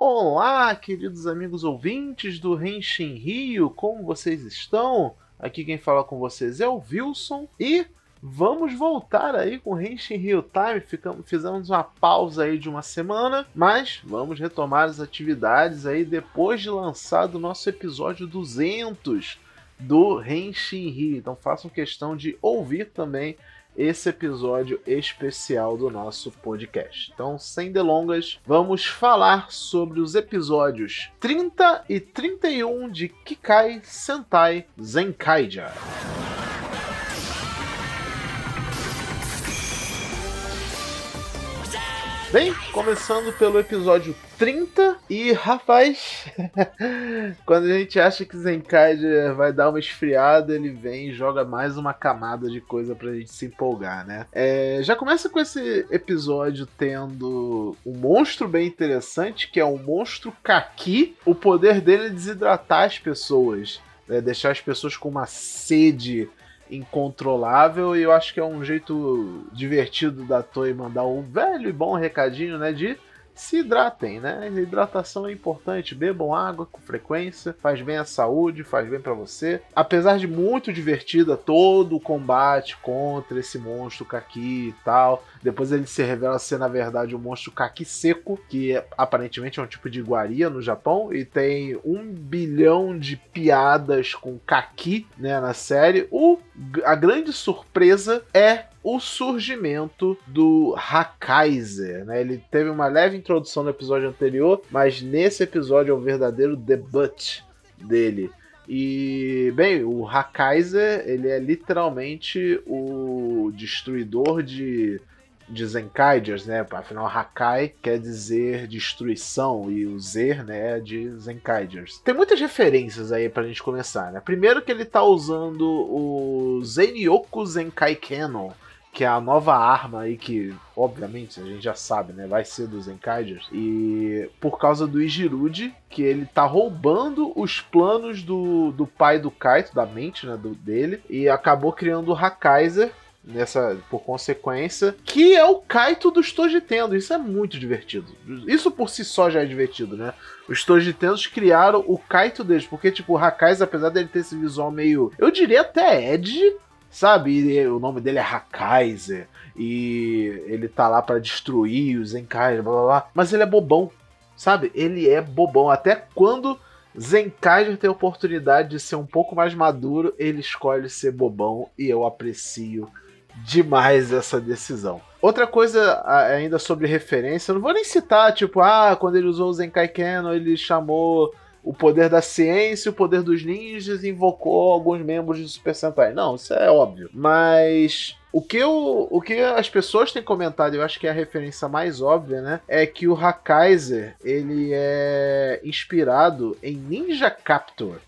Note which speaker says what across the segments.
Speaker 1: Olá, queridos amigos ouvintes do Renshin Rio, como vocês estão? Aqui quem fala com vocês é o Wilson e vamos voltar aí com Henshin Rio Time. Ficamos, fizemos uma pausa aí de uma semana, mas vamos retomar as atividades aí depois de lançado o nosso episódio 200 do Henshin Rio. Então façam questão de ouvir também esse episódio especial do nosso podcast. Então, sem delongas, vamos falar sobre os episódios 30 e 31 de Kikai Sentai Zenkaija. Bem, começando pelo episódio 30 e rapaz, quando a gente acha que Zenkaiger vai dar uma esfriada, ele vem e joga mais uma camada de coisa pra gente se empolgar, né? É, já começa com esse episódio tendo um monstro bem interessante, que é o monstro Kaki. O poder dele é desidratar as pessoas, né? deixar as pessoas com uma sede incontrolável e eu acho que é um jeito divertido da Toei mandar um velho e bom recadinho, né, de se hidratem, né? Hidratação é importante, bebam água com frequência, faz bem à saúde, faz bem para você. Apesar de muito divertida todo o combate contra esse monstro Kaki e tal, depois ele se revela ser, na verdade, um monstro kaki seco, que é, aparentemente é um tipo de iguaria no Japão, e tem um bilhão de piadas com kaki né, na série. O, a grande surpresa é o surgimento do Hakaiser, né? Ele teve uma leve introdução no episódio anterior, mas nesse episódio é o verdadeiro debut dele. E, bem, o Hakaiser, ele é literalmente o destruidor de de Zenkaiders, né? Afinal, Hakai quer dizer destruição e o Zer, né, é de Zenkaiders. Tem muitas referências aí pra gente começar, né? Primeiro que ele tá usando o Zenyoku Zenkai Cannon, que é a nova arma aí que, obviamente, a gente já sabe, né, vai ser dos Zenkaiders. E por causa do Ijirude, que ele tá roubando os planos do, do pai do Kaito, da mente, né, do, dele, e acabou criando o Hakaiser, nessa por consequência, que é o Kaito dos Tojitendo. Isso é muito divertido. Isso por si só já é divertido, né? Os Tojitendos criaram o Kaito deles, porque tipo, o Hakaiser, apesar dele ter esse visual meio, eu diria até Ed, sabe? E o nome dele é Hakaiser e ele tá lá para destruir os Zenkaiser, blá blá blá, mas ele é bobão, sabe? Ele é bobão até quando Zenkaiser tem a oportunidade de ser um pouco mais maduro, ele escolhe ser bobão e eu aprecio demais essa decisão. Outra coisa ainda sobre referência, eu não vou nem citar, tipo, ah, quando ele usou o Zenkai Keno, ele chamou o poder da ciência, o poder dos ninjas invocou alguns membros de Super Sentai. Não, isso é óbvio. Mas o que, eu, o que as pessoas têm comentado, eu acho que é a referência mais óbvia, né? É que o Hakaiser, ele é inspirado em Ninja Captor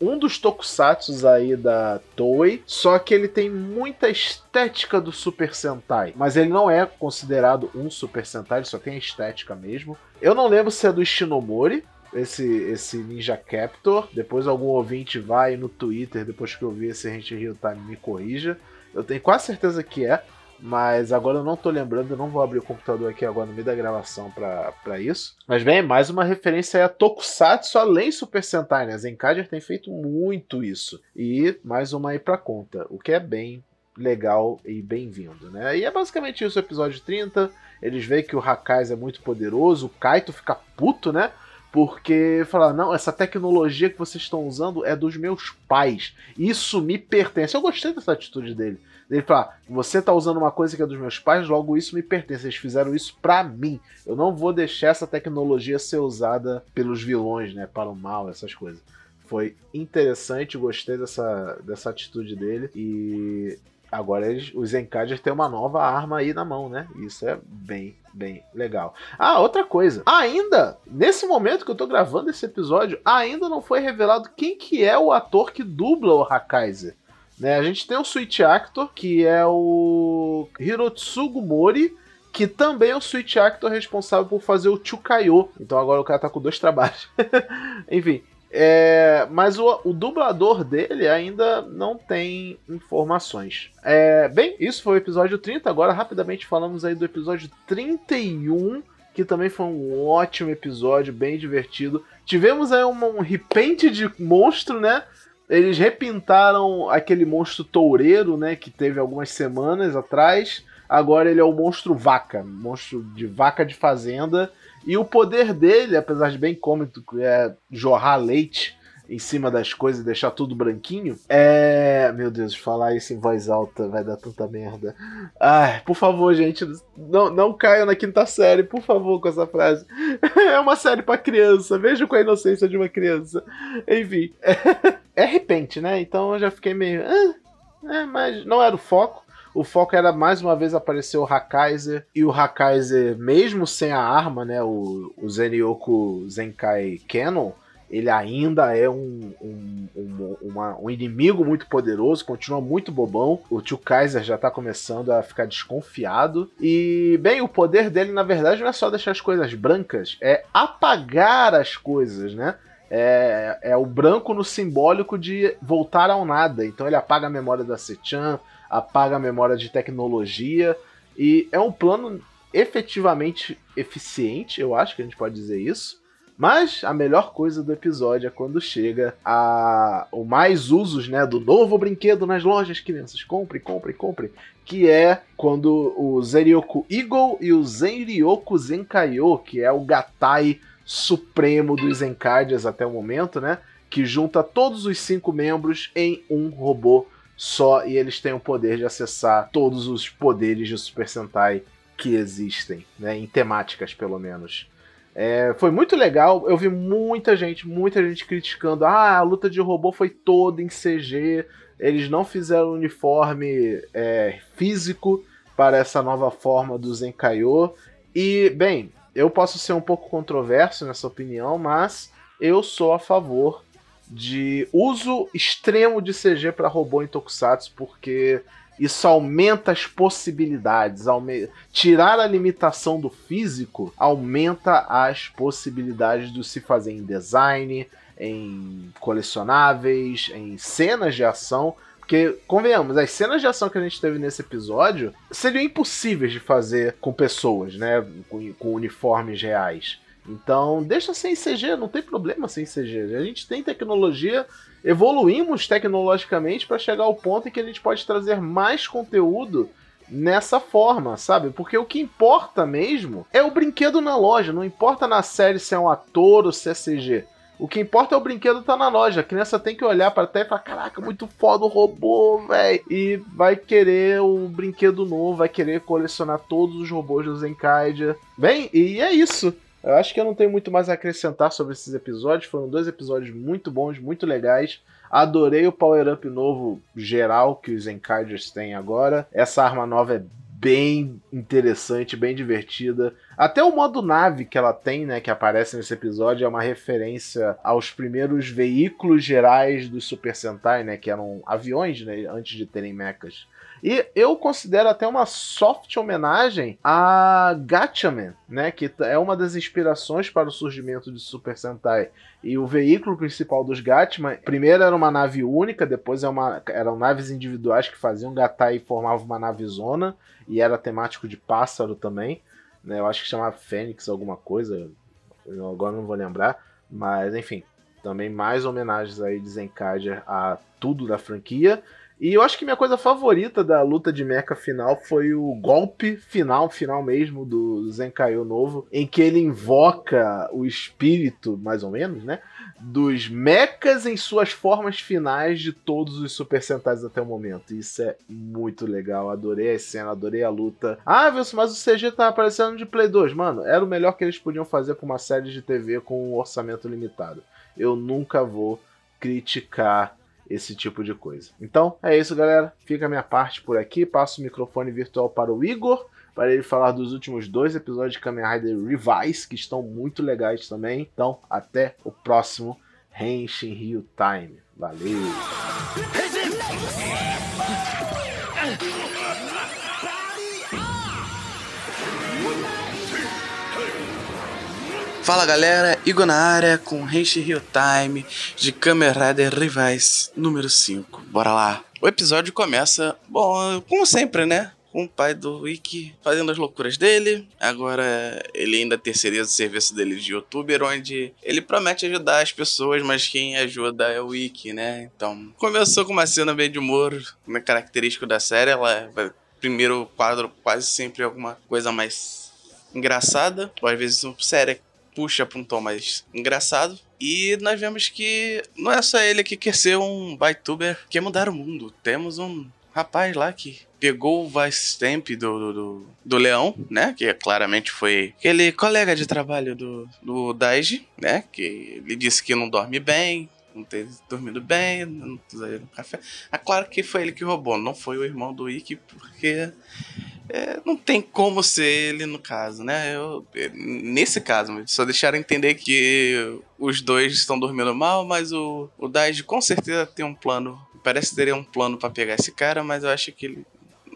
Speaker 1: um dos tokusatsus aí da Toei, só que ele tem muita estética do Super Sentai, mas ele não é considerado um Super Sentai, ele só tem a estética mesmo. Eu não lembro se é do Ishinomori, esse, esse Ninja Captor. Depois algum ouvinte vai no Twitter, depois que eu vi esse Rente Real Time, me corrija. Eu tenho quase certeza que é. Mas agora eu não tô lembrando, eu não vou abrir o computador aqui agora no meio da gravação para isso. Mas bem, mais uma referência a Tokusatsu além Super Sentai, né? Zenkaiger tem feito muito isso. E mais uma aí pra conta, o que é bem legal e bem-vindo, né? E é basicamente isso episódio 30. Eles veem que o Hakais é muito poderoso, o Kaito fica puto, né? Porque falar, não, essa tecnologia que vocês estão usando é dos meus pais. Isso me pertence. Eu gostei dessa atitude dele. Ele fala: você tá usando uma coisa que é dos meus pais, logo isso me pertence. Eles fizeram isso para mim. Eu não vou deixar essa tecnologia ser usada pelos vilões, né? Para o mal, essas coisas. Foi interessante, gostei dessa, dessa atitude dele. E agora eles, os Encaders têm uma nova arma aí na mão, né? Isso é bem, bem legal. Ah, outra coisa. Ainda, nesse momento que eu tô gravando esse episódio, ainda não foi revelado quem que é o ator que dubla o Hakaiser. Né? A gente tem o Switch Actor, que é o Hirotsugu Mori, que também é o Switch Actor responsável por fazer o Chukayo. Então agora o cara tá com dois trabalhos. Enfim. É, mas o, o, dublador dele ainda não tem informações. É, bem, isso foi o episódio 30. Agora, rapidamente, falamos aí do episódio 31 que também foi um ótimo episódio, bem divertido. Tivemos aí um, um repente de monstro, né? Eles repintaram aquele monstro toureiro, né? Que teve algumas semanas atrás. Agora ele é o monstro vaca, monstro de vaca de fazenda. E o poder dele, apesar de bem cômico, é jorrar leite em cima das coisas e deixar tudo branquinho. É. Meu Deus, falar isso em voz alta vai dar tanta merda. Ai, por favor, gente, não, não caiam na quinta série, por favor, com essa frase. É uma série para criança, veja com a inocência de uma criança. Enfim, é, é repente, né? Então eu já fiquei meio. Ah, é, mas não era o foco. O foco era mais uma vez aparecer o Hakaiser. E o Hakaiser, mesmo sem a arma, né? O, o Zenyoku Zenkai Canon ele ainda é um, um, um, uma, um, inimigo muito poderoso, continua muito bobão. O tio Kaiser já tá começando a ficar desconfiado. E, bem, o poder dele, na verdade, não é só deixar as coisas brancas, é apagar as coisas, né? É, é o branco no simbólico de voltar ao nada. Então ele apaga a memória da Sechan, apaga a memória de tecnologia. E é um plano efetivamente eficiente, eu acho que a gente pode dizer isso. Mas a melhor coisa do episódio é quando chega a o mais usos, né, do novo brinquedo nas lojas, crianças. Compre, compre, compre. Que é quando o Zenryoku Eagle e o Zenryoku Zenkaio, que é o Gatai supremo dos Zenkardias até o momento, né? Que junta todos os cinco membros em um robô só e eles têm o poder de acessar todos os poderes de Super Sentai que existem, né? Em temáticas, pelo menos. É, foi muito legal. Eu vi muita gente, muita gente criticando. Ah, a luta de robô foi toda em CG. Eles não fizeram uniforme é, físico para essa nova forma do Zenkaiô. E, bem, eu posso ser um pouco controverso nessa opinião, mas eu sou a favor de uso extremo de CG para robô em Tokusatsu, porque isso aumenta as possibilidades. Aume... Tirar a limitação do físico aumenta as possibilidades de se fazer em design, em colecionáveis, em cenas de ação. Porque, convenhamos, as cenas de ação que a gente teve nesse episódio seriam impossíveis de fazer com pessoas, né? Com, com uniformes reais. Então, deixa sem CG, não tem problema sem CG. A gente tem tecnologia, evoluímos tecnologicamente para chegar ao ponto em que a gente pode trazer mais conteúdo nessa forma, sabe? Porque o que importa mesmo é o brinquedo na loja, não importa na série se é um ator ou se é CG. O que importa é o brinquedo tá na loja. A criança tem que olhar para trás e falar: caraca, muito foda o robô, velho. E vai querer o brinquedo novo, vai querer colecionar todos os robôs do Zenkaidia. Bem, e é isso. Eu acho que eu não tenho muito mais a acrescentar sobre esses episódios. Foram dois episódios muito bons, muito legais. Adorei o power-up novo geral que os Encarders têm agora. Essa arma nova é bem interessante, bem divertida. Até o modo nave que ela tem, né, que aparece nesse episódio, é uma referência aos primeiros veículos gerais do Super Sentai, né, que eram aviões, né, antes de terem mechas. E eu considero até uma soft homenagem a Gatchaman, né? Que é uma das inspirações para o surgimento de Super Sentai. E o veículo principal dos Gatchaman, primeiro era uma nave única, depois é uma, eram naves individuais que faziam Gatai e formavam uma nave zona, e era temático de pássaro também. Né? Eu acho que chamava Fênix alguma coisa, eu agora não vou lembrar. Mas enfim, também mais homenagens aí de Zenkaja a tudo da franquia. E eu acho que minha coisa favorita da luta de mecha final foi o golpe final, final mesmo, do Zenkaio novo, em que ele invoca o espírito, mais ou menos, né? Dos mechas em suas formas finais de todos os Super Sentais até o momento. Isso é muito legal. Adorei a cena, adorei a luta. Ah, Wilson, mas o CG tá aparecendo de Play 2. Mano, era o melhor que eles podiam fazer pra uma série de TV com um orçamento limitado. Eu nunca vou criticar esse tipo de coisa. Então é isso, galera. Fica a minha parte por aqui. Passo o microfone virtual para o Igor para ele falar dos últimos dois episódios de Kamen Rider Revise, que estão muito legais também. Então, até o próximo Henshin Rio Time. Valeu!
Speaker 2: Fala galera, Igor na área com Henshi Real Time de Kamen Rider número 5. Bora lá! O episódio começa, bom, como sempre, né? Com o pai do Ikki fazendo as loucuras dele. Agora ele ainda terceiriza o serviço dele de youtuber, onde ele promete ajudar as pessoas, mas quem ajuda é o Ikki, né? Então, começou com uma cena bem de humor, como é característico da série, ela primeiro quadro quase sempre alguma coisa mais engraçada, ou às vezes séria puxa para um tom mais engraçado. E nós vemos que não é só ele que quer ser um que quer mudar o mundo. Temos um rapaz lá que pegou o Vice Stamp do, do, do, Leão, né? Que claramente foi aquele colega de trabalho do, do Daiji, né? Que ele disse que não dorme bem, não ter dormido bem, não ter café. É claro que foi ele que roubou, não foi o irmão do Ikki, porque é, não tem como ser ele no caso, né? Eu, nesse caso, só deixaram entender que os dois estão dormindo mal, mas o, o Daiji com certeza tem um plano. Parece ter um plano para pegar esse cara, mas eu acho que ele.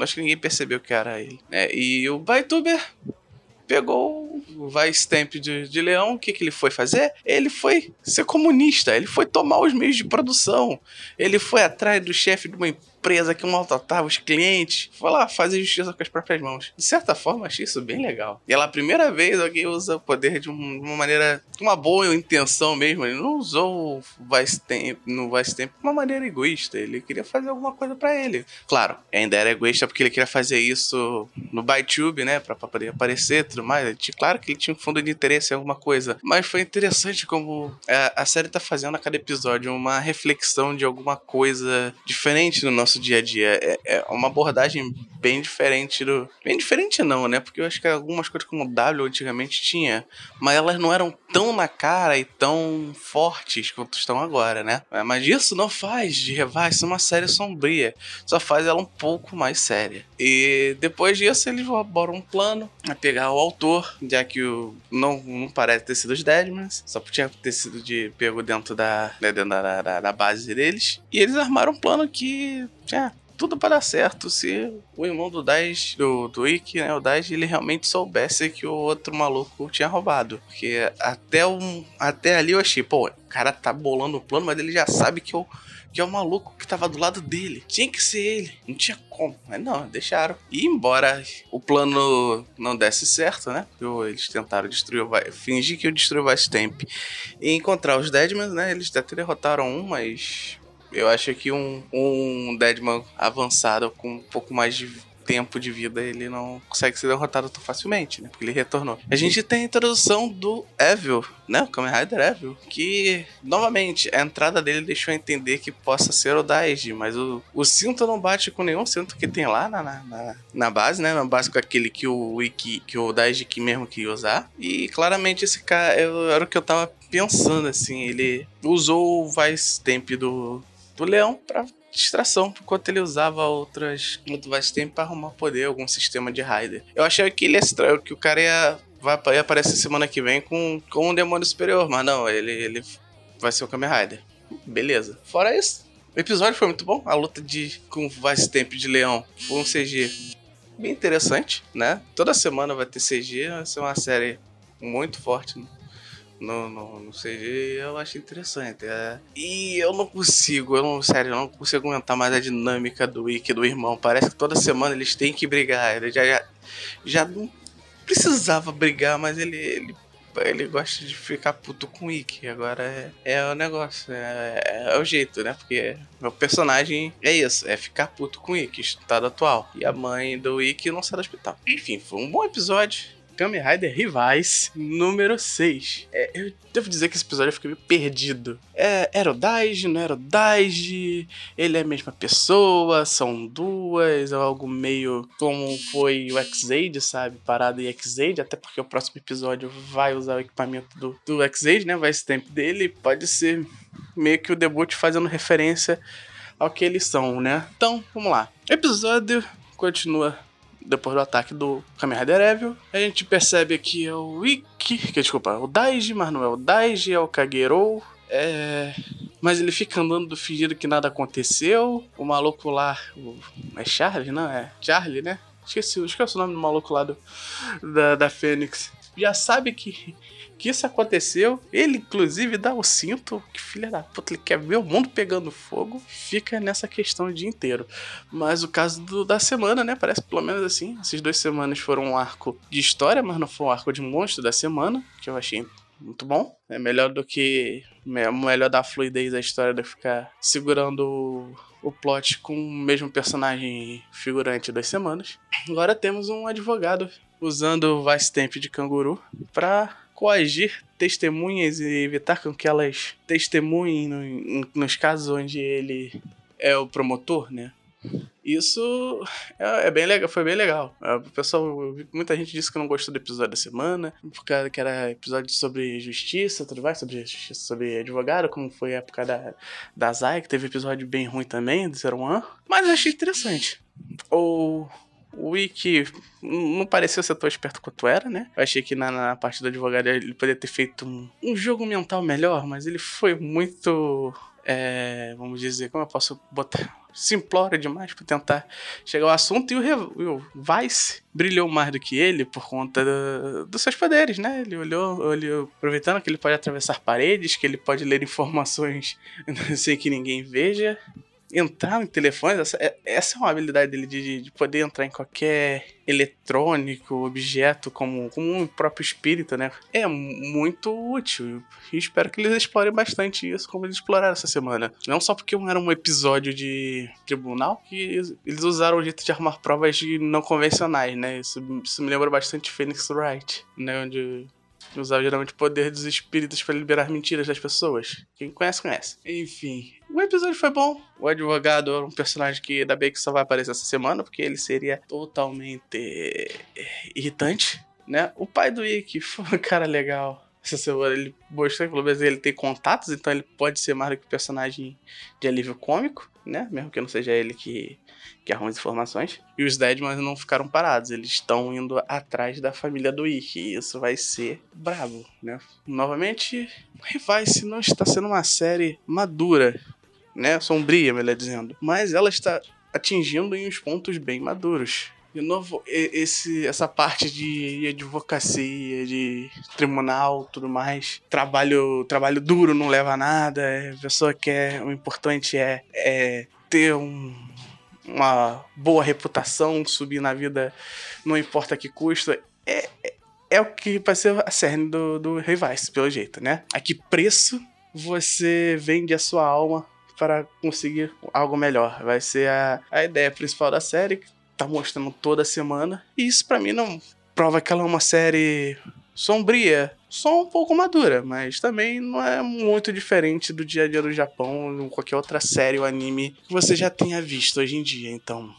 Speaker 2: Acho que ninguém percebeu que era ele. É, e o Baituber pegou Vice Stamp de, de Leão, o que, que ele foi fazer? Ele foi ser comunista, ele foi tomar os meios de produção, ele foi atrás do chefe de uma empresa que maltratava os clientes, foi lá fazer justiça com as próprias mãos. De certa forma, achei isso bem legal. E ela, a primeira vez, alguém usa o poder de uma maneira, de uma boa intenção mesmo. Ele não usou o Vice Temp, no Vice Temp de uma maneira egoísta. Ele queria fazer alguma coisa para ele. Claro, ainda era egoísta porque ele queria fazer isso no ByTube, né, pra, poder aparecer e tudo mais. Claro que ele tinha um fundo de interesse em alguma coisa. Mas foi interessante como a, a série tá fazendo a cada episódio uma reflexão de alguma coisa diferente no nosso dia a dia. É, é uma abordagem bem diferente do. Bem diferente não, né? Porque eu acho que algumas coisas como W antigamente tinha, mas elas não eram tão na cara e tão fortes quanto estão agora, né? É, mas isso não faz de Revice uma série sombria, só faz ela um pouco mais séria. E depois disso eles elaboram um plano a pegar o autor, já que o não, não parece ter sido os Deadmans, só tinha ter sido de pego dentro da, né, dentro da, da, base deles. E eles armaram um plano que é, tudo para dar certo se o irmão do Dais, do, do Ikki, né, o Dais, ele realmente soubesse que o outro maluco tinha roubado. Porque até, um, até ali eu achei, pô, o cara tá bolando o plano, mas ele já sabe que, eu, que é o maluco que tava do lado dele. Tinha que ser ele, não tinha como. Mas não, deixaram. E embora o plano não desse certo, né? Eles tentaram destruir o fingir que eu destruí o Vice Temp e encontrar os Deadmans, né? Eles até derrotaram um, mas eu acho que um, um Deadman avançado com um pouco mais de tempo de vida, ele não consegue ser derrotado tão facilmente, né? Porque ele retornou. A gente tem a introdução do Evil, né? O Kamen Rider Evil, que, novamente, a entrada dele deixou entender que possa ser o Daiji, mas o, o cinto não bate com nenhum cinto que tem lá na, na, na base, né? Na base com aquele que o Wiki, que o Daiji que mesmo queria usar. E claramente esse cara era o que eu tava pensando, assim. Ele usou o Vice Temp do, do leão para distração, enquanto ele usava outras mais tempo para arrumar poder, algum sistema de Raider. Eu achei que ele é estranho, que o cara ia, vai, ia aparecer semana que vem com, com um demônio superior, mas não, ele, ele vai ser o Kamen Rider. Beleza. Fora isso, o episódio foi muito bom. A luta de com Vice Temp de Leão foi um CG bem interessante, né? Toda semana vai ter CG, vai ser uma série muito forte no, no, no CG eu acho interessante. É. E eu não consigo, eu não, sério, eu não consigo aguentar mais a dinâmica do Ikki do irmão. Parece que toda semana eles têm que brigar. Ele já, já, já não precisava brigar, mas ele, ele, ele gosta de ficar puto com o Ikki. Agora é, é o negócio, é, é, é, o jeito, né? Porque meu personagem é isso, é ficar puto com o Ikki, estado atual. E a mãe do Ikki não sai do hospital. Enfim, foi um bom episódio Kamen Rider Rivais número 6. É, eu devo dizer que esse episódio eu fiquei meio perdido. É, era o Daiji, não era o Daiji? Ele é a mesma pessoa? São duas? Ou algo meio como foi o X-Aid, sabe? Parado em X-Aid, até porque o próximo episódio vai usar o equipamento do, do X-Aid, né? Vai esse tempo dele. Pode ser meio que o debut fazendo referência ao que eles são, né? Então, vamos lá. Episódio continua depois do ataque do Kamen Rider Evil. A gente percebe aqui é o Ikki, que desculpa, o Daiji, mas não é o Daiji, é o Kagero. É... Mas ele fica andando fingindo que nada aconteceu. O maluco lá. O... É Charlie, não? É Charlie, né? Esqueci, esqueci o nome do maluco lá do, da, da Fênix. Já sabe que que isso aconteceu. Ele, inclusive, dá o cinto, que filha da puta, ele quer ver o mundo pegando fogo. Fica nessa questão o dia inteiro. Mas o caso do, da semana, né? Parece pelo menos assim. Essas duas semanas foram um arco de história, mas não foi um arco de monstro da semana, que eu achei muito bom. É melhor do que. Melhor dar fluidez à história do que ficar segurando o plot com o mesmo personagem figurante das semanas. Agora temos um advogado usando o Vice Temp de canguru para coagir testemunhas e evitar com que elas testemunhem no, nos casos onde ele é o promotor, né? Isso é, é, bem legal, foi bem legal. É, o pessoal, muita gente disse que não gostou do episódio da semana, porque que era episódio sobre justiça, tudo mais, sobre justiça, sobre advogado, como foi a época da, da Zay, que teve episódio bem ruim também, do Zero One. Mas eu achei interessante. O, o Wiki não pareceu ser tão esperto quanto era, né? Eu achei que na, na parte do advogado ele poderia ter feito um, um jogo mental melhor, mas ele foi muito. É, vamos dizer, como eu posso botar? simplória demais para tentar chegar ao assunto. E o, o Vice brilhou mais do que ele por conta do, dos seus poderes, né? Ele olhou, olhou, aproveitando que ele pode atravessar paredes, que ele pode ler informações sem que ninguém veja entrar no telefone, essa, é, essa é uma habilidade dele de, de, poder entrar em qualquer eletrônico, objeto, como, como um próprio espírito, né? É muito útil. E espero que eles explorem bastante isso, como eles exploraram essa semana. Não só porque era um episódio de tribunal, que eles usaram o jeito de arrumar provas de não convencionais, né? Isso, isso me lembra bastante Phoenix Wright, né? Onde usava geralmente o poder dos espíritos para liberar mentiras das pessoas. Quem conhece, conhece. Enfim, o episódio foi bom. O advogado era um personagem que ainda bem que só vai aparecer essa semana, porque ele seria totalmente irritante, né? O pai do Ikki foi um cara legal. Essa semana ele mostrou que pelo menos ele tem contatos, então ele pode ser mais do que personagem de alívio cômico, né? Mesmo que não seja ele que que arruma as informações. E os Deadmans não ficaram parados, eles estão indo atrás da família do Ikki. E isso vai ser brabo, né? Novamente, Revice não está sendo uma série madura, né? Sombria, melhor dizendo. Mas ela está atingindo em uns pontos bem maduros. De novo, esse, essa parte de advocacia, de tribunal, tudo mais, trabalho, trabalho duro não leva a nada. A pessoa quer, o importante é, é ter um, uma boa reputação, subir na vida, não importa que custa. É, é, é o que vai ser a cerne do, do Revice, pelo jeito, né? A que preço você vende a sua alma para conseguir algo melhor? Vai ser a, a ideia principal da série, que tá mostrando toda semana. E isso para mim não prova que ela é uma série sombria, só um pouco madura, mas também não é muito diferente do dia a dia do Japão ou qualquer outra série ou anime que você já tenha visto hoje em dia. Então,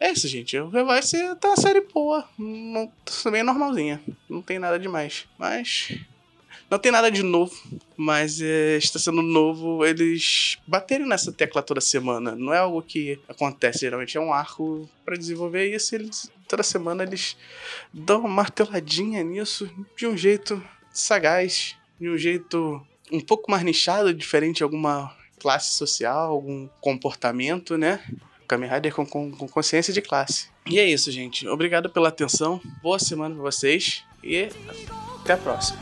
Speaker 2: é isso, gente. Vai ser tá uma série boa, não, bem normalzinha, não tem nada demais, mas não tem nada de novo, mas é, está sendo novo eles baterem nessa tecla toda semana. Não é algo que acontece, geralmente é um arco para desenvolver isso. Eles, toda semana eles dão uma marteladinha nisso de um jeito sagaz, de um jeito um pouco mais nichado, diferente de alguma classe social, algum comportamento, né? Kamen Rider com, com, com consciência de classe. E é isso, gente. Obrigado pela atenção. Boa semana pra vocês e até a próxima.